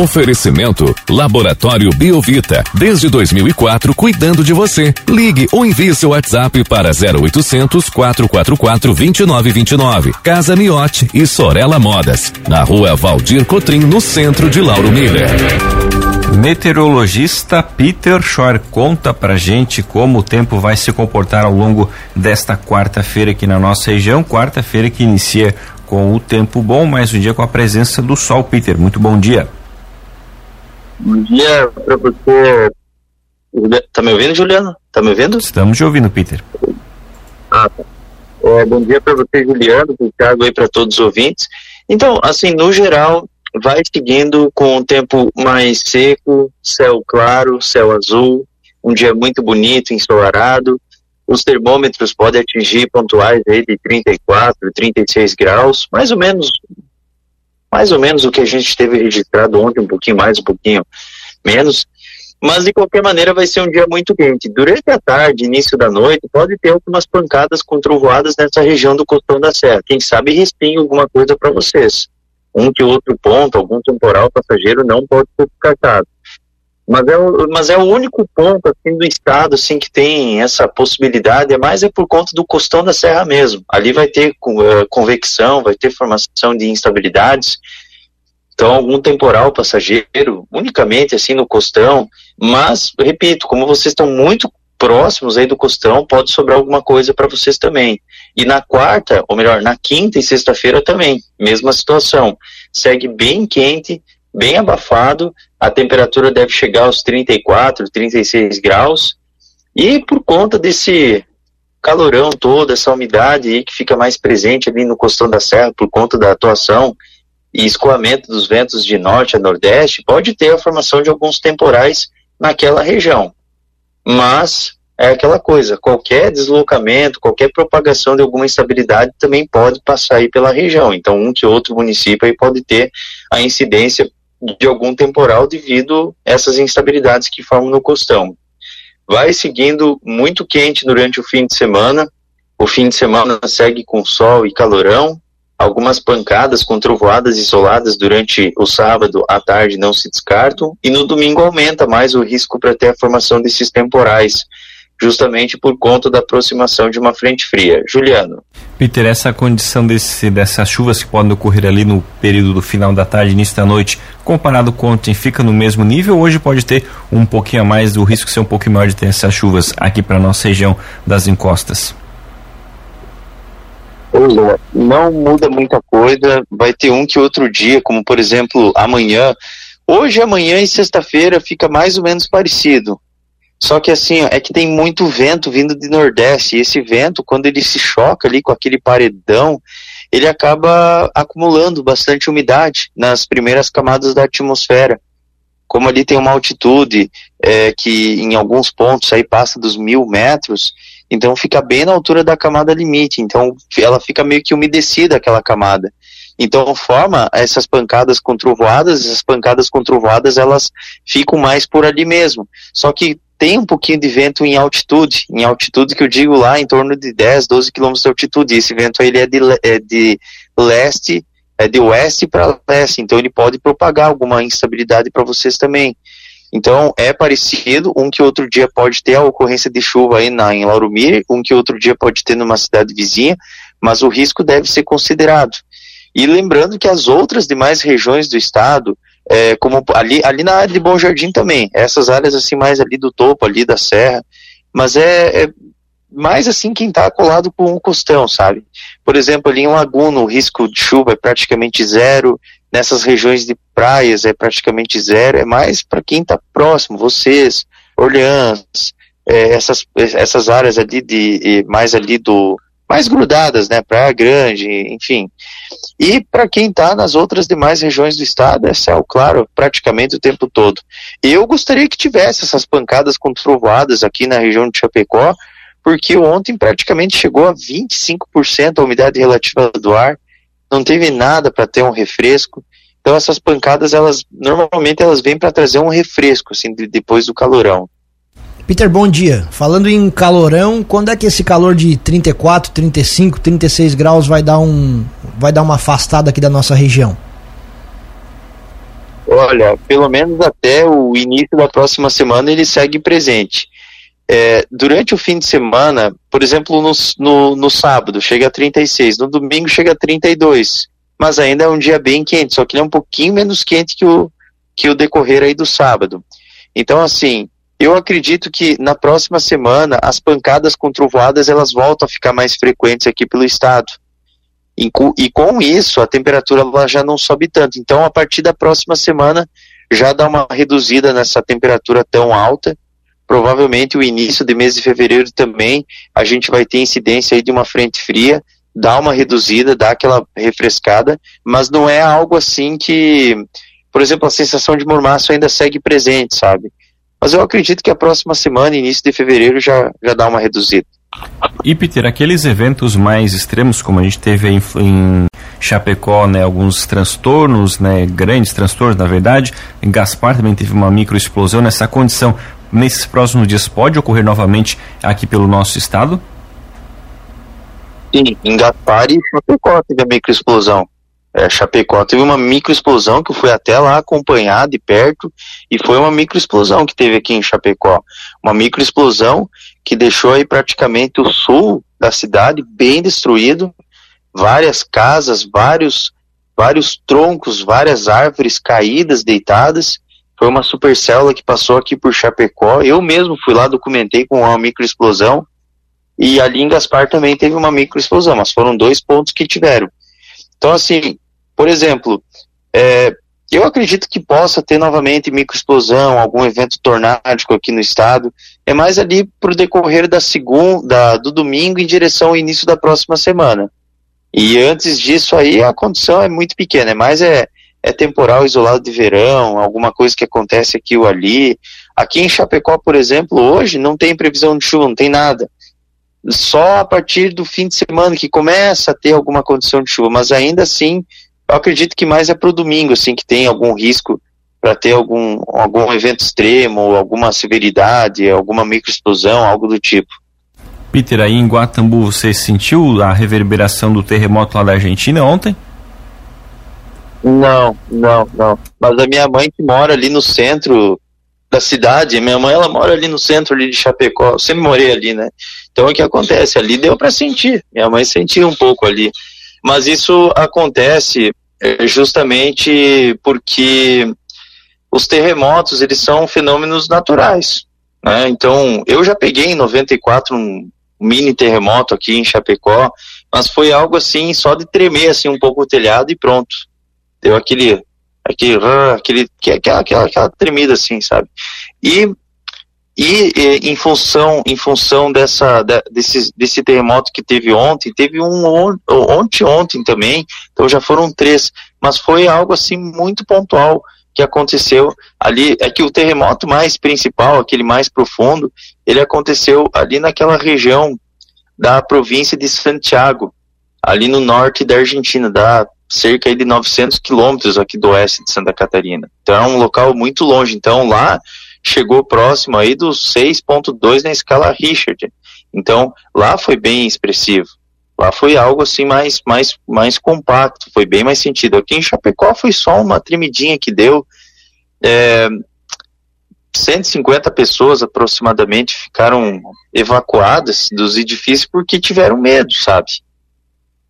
Oferecimento Laboratório Biovita. Desde 2004, cuidando de você. Ligue ou envie seu WhatsApp para 0800 444 2929. Casa Miote e Sorella Modas. Na rua Valdir Cotrim, no centro de Lauro Miller. Meteorologista Peter Schor conta pra gente como o tempo vai se comportar ao longo desta quarta-feira aqui na nossa região. Quarta-feira que inicia com o tempo bom, mais um dia com a presença do sol. Peter, muito bom dia. Bom dia para você. Tá me ouvindo, Juliano? Tá me ouvindo? Estamos te ouvindo, Peter. Ah, tá. É, bom dia para você, Juliano, para o Thiago e para todos os ouvintes. Então, assim, no geral, vai seguindo com um tempo mais seco, céu claro, céu azul, um dia muito bonito, ensolarado. Os termômetros podem atingir pontuais aí de 34, 36 graus, mais ou menos, mais ou menos o que a gente teve registrado ontem, um pouquinho mais, um pouquinho menos. Mas de qualquer maneira vai ser um dia muito quente. Durante a tarde, início da noite, pode ter algumas pancadas com trovoadas nessa região do Costão da Serra. Quem sabe respingue alguma coisa para vocês um que outro ponto, algum temporal passageiro não pode ser descartado. Mas é, o, mas é o único ponto assim, do estado assim, que tem essa possibilidade, é mais é por conta do costão da serra mesmo. Ali vai ter uh, convecção, vai ter formação de instabilidades, então algum temporal passageiro, unicamente assim no costão, mas, repito, como vocês estão muito próximos aí do costão, pode sobrar alguma coisa para vocês também. E na quarta, ou melhor, na quinta e sexta-feira também, mesma situação. Segue bem quente, bem abafado, a temperatura deve chegar aos 34, 36 graus. E por conta desse calorão todo, essa umidade aí que fica mais presente ali no costão da serra por conta da atuação e escoamento dos ventos de norte a nordeste, pode ter a formação de alguns temporais naquela região. Mas é aquela coisa, qualquer deslocamento, qualquer propagação de alguma instabilidade também pode passar aí pela região. Então, um que outro município aí pode ter a incidência de algum temporal devido a essas instabilidades que formam no costão. Vai seguindo muito quente durante o fim de semana. O fim de semana segue com sol e calorão. Algumas pancadas com trovoadas isoladas durante o sábado à tarde não se descartam. E no domingo aumenta mais o risco para ter a formação desses temporais justamente por conta da aproximação de uma frente fria. Juliano. Peter, essa condição desse, dessas chuvas que podem ocorrer ali no período do final da tarde, início da noite, comparado com ontem, fica no mesmo nível? Hoje pode ter um pouquinho a mais, o risco ser um pouquinho maior de ter essas chuvas aqui para a nossa região das encostas? Não muda muita coisa, vai ter um que outro dia, como por exemplo amanhã. Hoje, amanhã e sexta-feira fica mais ou menos parecido. Só que assim, é que tem muito vento vindo de Nordeste, e esse vento, quando ele se choca ali com aquele paredão, ele acaba acumulando bastante umidade nas primeiras camadas da atmosfera. Como ali tem uma altitude é, que em alguns pontos aí passa dos mil metros, então fica bem na altura da camada limite, então ela fica meio que umedecida aquela camada. Então forma essas pancadas com trovoadas, essas pancadas com trovoadas elas ficam mais por ali mesmo. Só que tem um pouquinho de vento em altitude, em altitude que eu digo lá em torno de 10, 12 quilômetros de altitude. Esse vento ele é de, é de leste, é de oeste para leste, então ele pode propagar alguma instabilidade para vocês também. Então é parecido, um que outro dia pode ter a ocorrência de chuva aí na, em Laurumir, um que outro dia pode ter numa cidade vizinha, mas o risco deve ser considerado. E lembrando que as outras demais regiões do estado, é, como ali, ali na área de Bom Jardim também, essas áreas assim mais ali do topo, ali da serra, mas é, é mais assim quem está colado com o costão, sabe? Por exemplo, ali em Laguna o risco de chuva é praticamente zero, nessas regiões de praias é praticamente zero, é mais para quem está próximo, vocês, Orleans, é, essas, essas áreas ali de mais ali do mais grudadas, né, Praia Grande, enfim. E para quem está nas outras demais regiões do estado, é céu claro praticamente o tempo todo. Eu gostaria que tivesse essas pancadas com trovoadas aqui na região de Chapecó, porque ontem praticamente chegou a 25% a umidade relativa do ar, não teve nada para ter um refresco. Então essas pancadas, elas normalmente elas vêm para trazer um refresco assim de, depois do calorão. Peter, bom dia. Falando em calorão, quando é que esse calor de 34, 35, 36 graus vai dar um vai dar uma afastada aqui da nossa região? Olha, pelo menos até o início da próxima semana ele segue presente. É, durante o fim de semana, por exemplo, no, no, no, sábado chega a 36, no domingo chega a 32, mas ainda é um dia bem quente, só que ele é um pouquinho menos quente que o, que o decorrer aí do sábado. Então, assim, eu acredito que na próxima semana as pancadas com trovoadas elas voltam a ficar mais frequentes aqui pelo estado. E, e com isso, a temperatura ela já não sobe tanto. Então, a partir da próxima semana, já dá uma reduzida nessa temperatura tão alta. Provavelmente o início de mês de fevereiro também a gente vai ter incidência aí de uma frente fria, dá uma reduzida, dá aquela refrescada, mas não é algo assim que, por exemplo, a sensação de mormaço ainda segue presente, sabe? Mas eu acredito que a próxima semana, início de fevereiro, já, já dá uma reduzida. E Peter, aqueles eventos mais extremos, como a gente teve em, em Chapecó, né, alguns transtornos, né, grandes transtornos, na verdade, em Gaspar também teve uma microexplosão nessa condição. Nesses próximos dias pode ocorrer novamente aqui pelo nosso estado? Sim, em Gaspar e Chapecó teve a microexplosão. É, Chapecó teve uma microexplosão que eu fui até lá acompanhar de perto e foi uma microexplosão que teve aqui em Chapecó. Uma microexplosão que deixou aí praticamente o sul da cidade bem destruído, várias casas, vários vários troncos, várias árvores caídas, deitadas. Foi uma supercélula que passou aqui por Chapecó. Eu mesmo fui lá, documentei com uma microexplosão. E ali em Gaspar também teve uma microexplosão, mas foram dois pontos que tiveram. Então, assim, por exemplo, é, eu acredito que possa ter novamente microexplosão, algum evento tornádico aqui no estado. É mais ali para o decorrer da segunda, do domingo em direção ao início da próxima semana. E antes disso aí a condição é muito pequena, é mais é, é temporal isolado de verão, alguma coisa que acontece aqui ou ali. Aqui em Chapecó, por exemplo, hoje não tem previsão de chuva, não tem nada. Só a partir do fim de semana que começa a ter alguma condição de chuva, mas ainda assim eu acredito que mais é para o domingo, assim, que tem algum risco para ter algum, algum evento extremo, alguma severidade, alguma microexplosão, algo do tipo. Peter, aí em Guatambu, você sentiu a reverberação do terremoto lá da Argentina ontem? Não, não, não. Mas a minha mãe que mora ali no centro da cidade, minha mãe ela mora ali no centro ali de Chapecó, eu sempre morei ali, né? Então o que acontece? Ali deu para sentir, minha mãe sentiu um pouco ali. Mas isso acontece é justamente porque os terremotos eles são fenômenos naturais. Né? Então, eu já peguei em 94 um mini terremoto aqui em Chapecó, mas foi algo assim, só de tremer assim um pouco o telhado e pronto. Deu aquele, aquele, aquele, aquela, aquela, aquela tremida assim, sabe? E e, e, em função em função dessa desse, desse terremoto que teve ontem teve um on, ontem ontem também então já foram três mas foi algo assim muito pontual que aconteceu ali é que o terremoto mais principal aquele mais profundo ele aconteceu ali naquela região da província de Santiago ali no norte da Argentina dá cerca de 900 quilômetros aqui do oeste de Santa Catarina então é um local muito longe então lá chegou próximo aí dos 6.2 na escala Richard. Então, lá foi bem expressivo. Lá foi algo assim mais, mais, mais compacto, foi bem mais sentido. Aqui em Chapecó foi só uma tremidinha que deu. É, 150 pessoas aproximadamente ficaram evacuadas dos edifícios porque tiveram medo, sabe?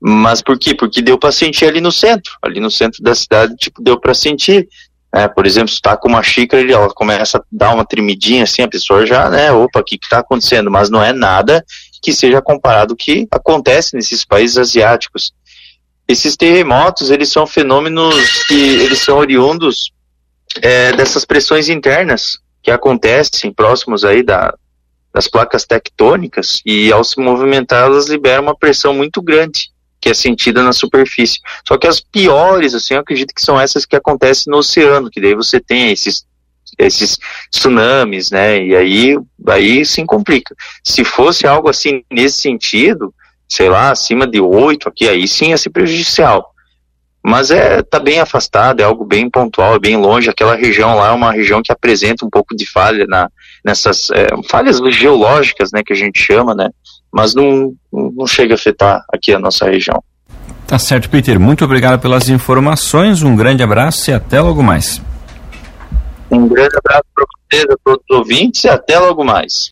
Mas por quê? Porque deu para sentir ali no centro, ali no centro da cidade, tipo, deu para sentir. É, por exemplo, se está com uma xícara, ela começa a dar uma tremidinha assim, a pessoa já, né, opa, o que está acontecendo? Mas não é nada que seja comparado ao que acontece nesses países asiáticos. Esses terremotos, eles são fenômenos que eles são oriundos é, dessas pressões internas que acontecem próximos aí da, das placas tectônicas e ao se movimentar elas liberam uma pressão muito grande que é sentida na superfície. Só que as piores, assim, eu acredito que são essas que acontecem no oceano, que daí você tem esses esses tsunamis, né? E aí, aí sim complica. Se fosse algo assim nesse sentido, sei lá, acima de oito aqui, aí sim ia ser prejudicial. Mas é tá bem afastado, é algo bem pontual, é bem longe. Aquela região lá é uma região que apresenta um pouco de falha na, nessas é, falhas geológicas, né, que a gente chama, né? Mas não, não chega a afetar aqui a nossa região. Tá certo, Peter. Muito obrigado pelas informações, um grande abraço e até logo mais. Um grande abraço para vocês, a todos os ouvintes, e até logo mais.